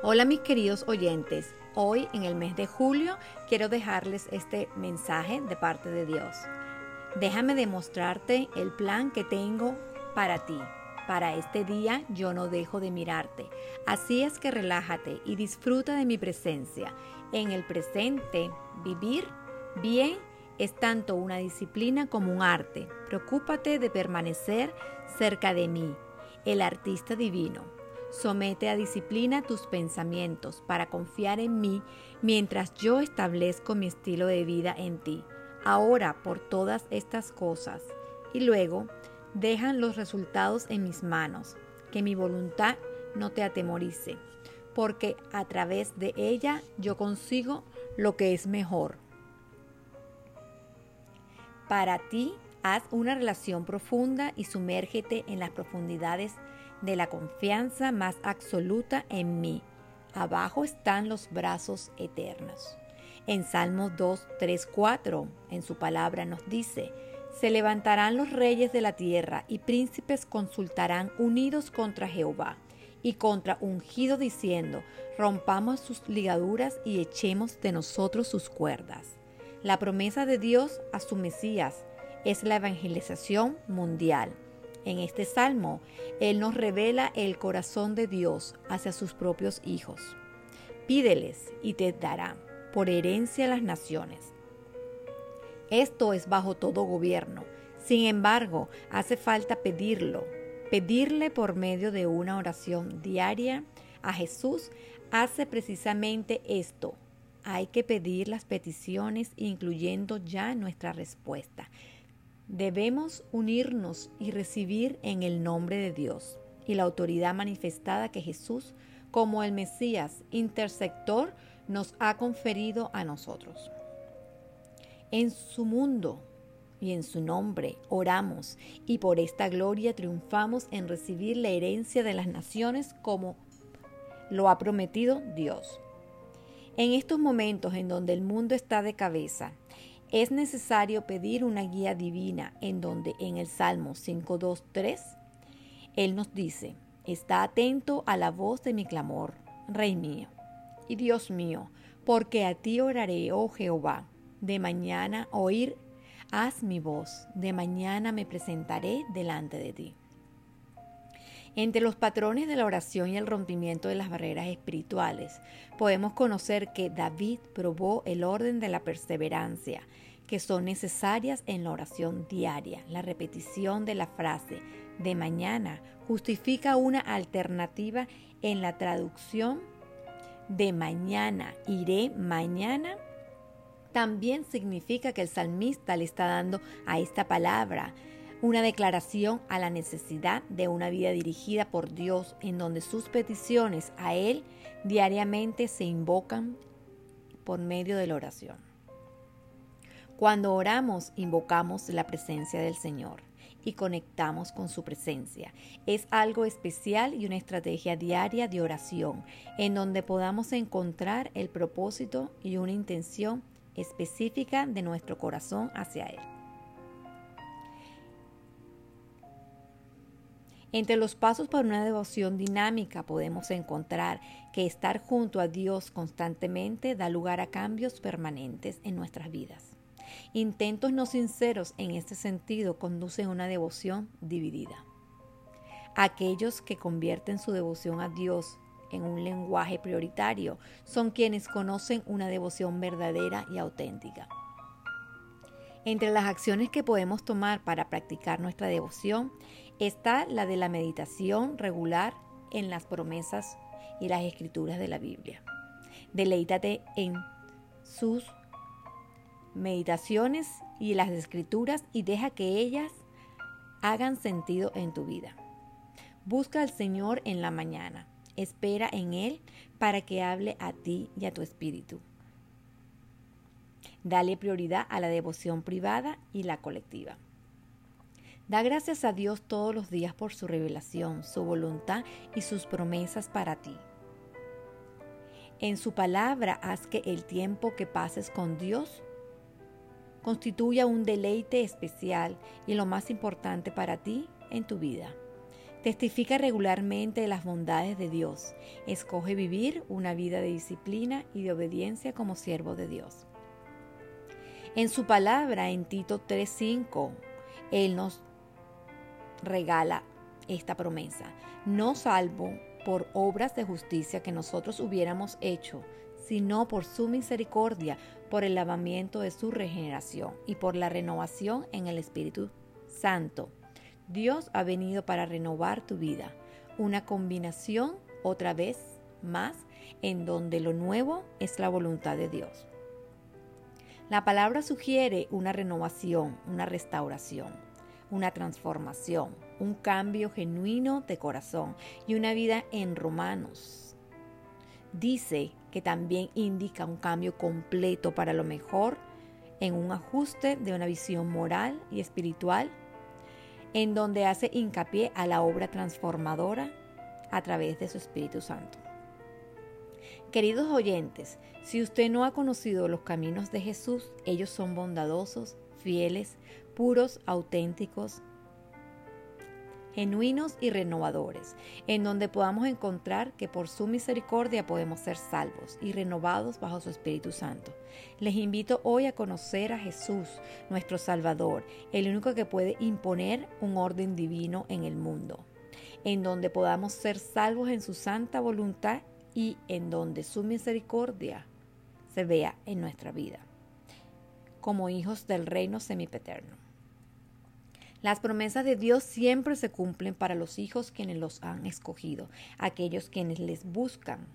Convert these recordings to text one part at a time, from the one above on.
Hola mis queridos oyentes, hoy en el mes de julio quiero dejarles este mensaje de parte de Dios. Déjame demostrarte el plan que tengo para ti. Para este día yo no dejo de mirarte. Así es que relájate y disfruta de mi presencia. En el presente, vivir bien es tanto una disciplina como un arte. Preocúpate de permanecer cerca de mí, el artista divino Somete a disciplina tus pensamientos para confiar en mí mientras yo establezco mi estilo de vida en ti. Ahora por todas estas cosas. Y luego dejan los resultados en mis manos. Que mi voluntad no te atemorice, porque a través de ella yo consigo lo que es mejor. Para ti, haz una relación profunda y sumérgete en las profundidades de la confianza más absoluta en mí. Abajo están los brazos eternos. En Salmos 2, 3, 4, en su palabra nos dice, se levantarán los reyes de la tierra y príncipes consultarán unidos contra Jehová y contra ungido diciendo, rompamos sus ligaduras y echemos de nosotros sus cuerdas. La promesa de Dios a su Mesías es la evangelización mundial. En este salmo, Él nos revela el corazón de Dios hacia sus propios hijos. Pídeles y te dará por herencia las naciones. Esto es bajo todo gobierno. Sin embargo, hace falta pedirlo, pedirle por medio de una oración diaria a Jesús hace precisamente esto. Hay que pedir las peticiones incluyendo ya nuestra respuesta. Debemos unirnos y recibir en el nombre de Dios y la autoridad manifestada que Jesús, como el Mesías intersector, nos ha conferido a nosotros. En su mundo y en su nombre oramos y por esta gloria triunfamos en recibir la herencia de las naciones como lo ha prometido Dios. En estos momentos en donde el mundo está de cabeza es necesario pedir una guía divina en donde en el Salmo 5.2.3 Él nos dice, está atento a la voz de mi clamor, Rey mío y Dios mío, porque a ti oraré, oh Jehová, de mañana oír, haz mi voz, de mañana me presentaré delante de ti. Entre los patrones de la oración y el rompimiento de las barreras espirituales, podemos conocer que David probó el orden de la perseverancia, que son necesarias en la oración diaria. La repetición de la frase de mañana justifica una alternativa en la traducción de mañana, iré mañana. También significa que el salmista le está dando a esta palabra una declaración a la necesidad de una vida dirigida por Dios en donde sus peticiones a Él diariamente se invocan por medio de la oración. Cuando oramos, invocamos la presencia del Señor y conectamos con su presencia. Es algo especial y una estrategia diaria de oración en donde podamos encontrar el propósito y una intención específica de nuestro corazón hacia Él. Entre los pasos para una devoción dinámica podemos encontrar que estar junto a Dios constantemente da lugar a cambios permanentes en nuestras vidas. Intentos no sinceros en este sentido conducen a una devoción dividida. Aquellos que convierten su devoción a Dios en un lenguaje prioritario son quienes conocen una devoción verdadera y auténtica. Entre las acciones que podemos tomar para practicar nuestra devoción está la de la meditación regular en las promesas y las escrituras de la Biblia. Deleítate en sus meditaciones y las escrituras y deja que ellas hagan sentido en tu vida. Busca al Señor en la mañana. Espera en Él para que hable a ti y a tu espíritu. Dale prioridad a la devoción privada y la colectiva. Da gracias a Dios todos los días por su revelación, su voluntad y sus promesas para ti. En su palabra haz que el tiempo que pases con Dios constituya un deleite especial y lo más importante para ti en tu vida. Testifica regularmente de las bondades de Dios. Escoge vivir una vida de disciplina y de obediencia como siervo de Dios. En su palabra, en Tito 3:5, Él nos regala esta promesa. No salvo por obras de justicia que nosotros hubiéramos hecho, sino por su misericordia, por el lavamiento de su regeneración y por la renovación en el Espíritu Santo Dios ha venido para renovar tu vida. Una combinación otra vez más en donde lo nuevo es la voluntad de Dios. La palabra sugiere una renovación, una restauración, una transformación, un cambio genuino de corazón y una vida en Romanos. Dice que también indica un cambio completo para lo mejor en un ajuste de una visión moral y espiritual en donde hace hincapié a la obra transformadora a través de su Espíritu Santo. Queridos oyentes, si usted no ha conocido los caminos de Jesús, ellos son bondadosos, fieles, puros, auténticos, genuinos y renovadores, en donde podamos encontrar que por su misericordia podemos ser salvos y renovados bajo su Espíritu Santo. Les invito hoy a conocer a Jesús, nuestro Salvador, el único que puede imponer un orden divino en el mundo, en donde podamos ser salvos en su santa voluntad y en donde su misericordia se vea en nuestra vida, como hijos del reino semipeterno. Las promesas de Dios siempre se cumplen para los hijos quienes los han escogido, aquellos quienes les buscan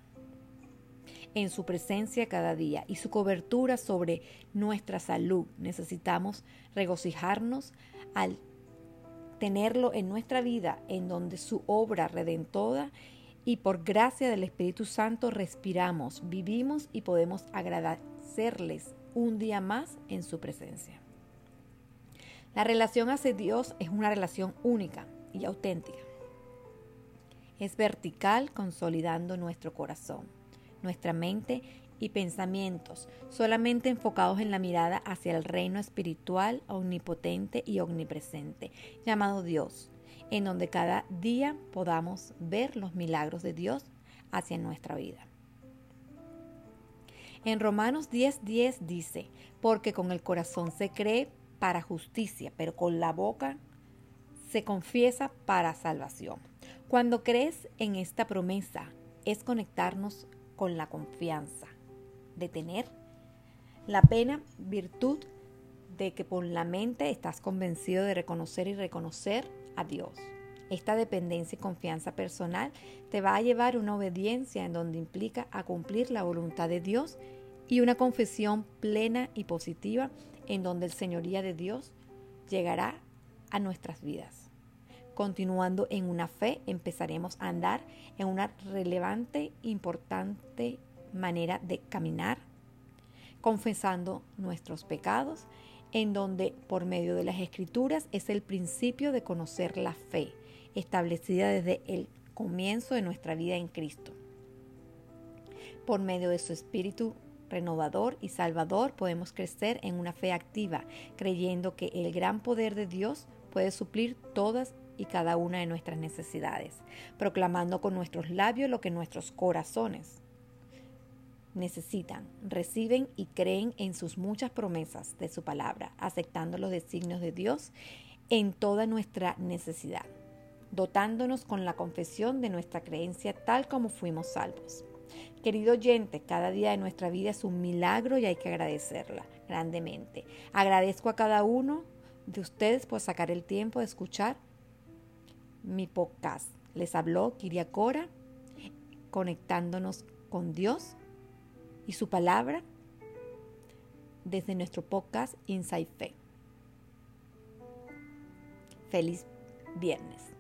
en su presencia cada día y su cobertura sobre nuestra salud. Necesitamos regocijarnos al tenerlo en nuestra vida, en donde su obra redentora y por gracia del Espíritu Santo respiramos, vivimos y podemos agradecerles un día más en su presencia. La relación hacia Dios es una relación única y auténtica. Es vertical consolidando nuestro corazón, nuestra mente y pensamientos, solamente enfocados en la mirada hacia el reino espiritual omnipotente y omnipresente, llamado Dios, en donde cada día podamos ver los milagros de Dios hacia nuestra vida. En Romanos 10:10 dice, porque con el corazón se cree para justicia, pero con la boca se confiesa para salvación. Cuando crees en esta promesa, es conectarnos con la confianza de tener la pena virtud de que por la mente estás convencido de reconocer y reconocer a Dios. Esta dependencia y confianza personal te va a llevar una obediencia en donde implica a cumplir la voluntad de Dios y una confesión plena y positiva en donde el señoría de Dios llegará a nuestras vidas. Continuando en una fe, empezaremos a andar en una relevante, importante manera de caminar, confesando nuestros pecados, en donde por medio de las escrituras es el principio de conocer la fe, establecida desde el comienzo de nuestra vida en Cristo. Por medio de su Espíritu renovador y salvador, podemos crecer en una fe activa, creyendo que el gran poder de Dios puede suplir todas y cada una de nuestras necesidades, proclamando con nuestros labios lo que nuestros corazones necesitan, reciben y creen en sus muchas promesas de su palabra, aceptando los designios de Dios en toda nuestra necesidad, dotándonos con la confesión de nuestra creencia tal como fuimos salvos. Querido oyente, cada día de nuestra vida es un milagro y hay que agradecerla grandemente. Agradezco a cada uno de ustedes por sacar el tiempo de escuchar mi podcast. Les habló Kiria Cora, conectándonos con Dios y su palabra desde nuestro podcast Inside Fe. Feliz viernes.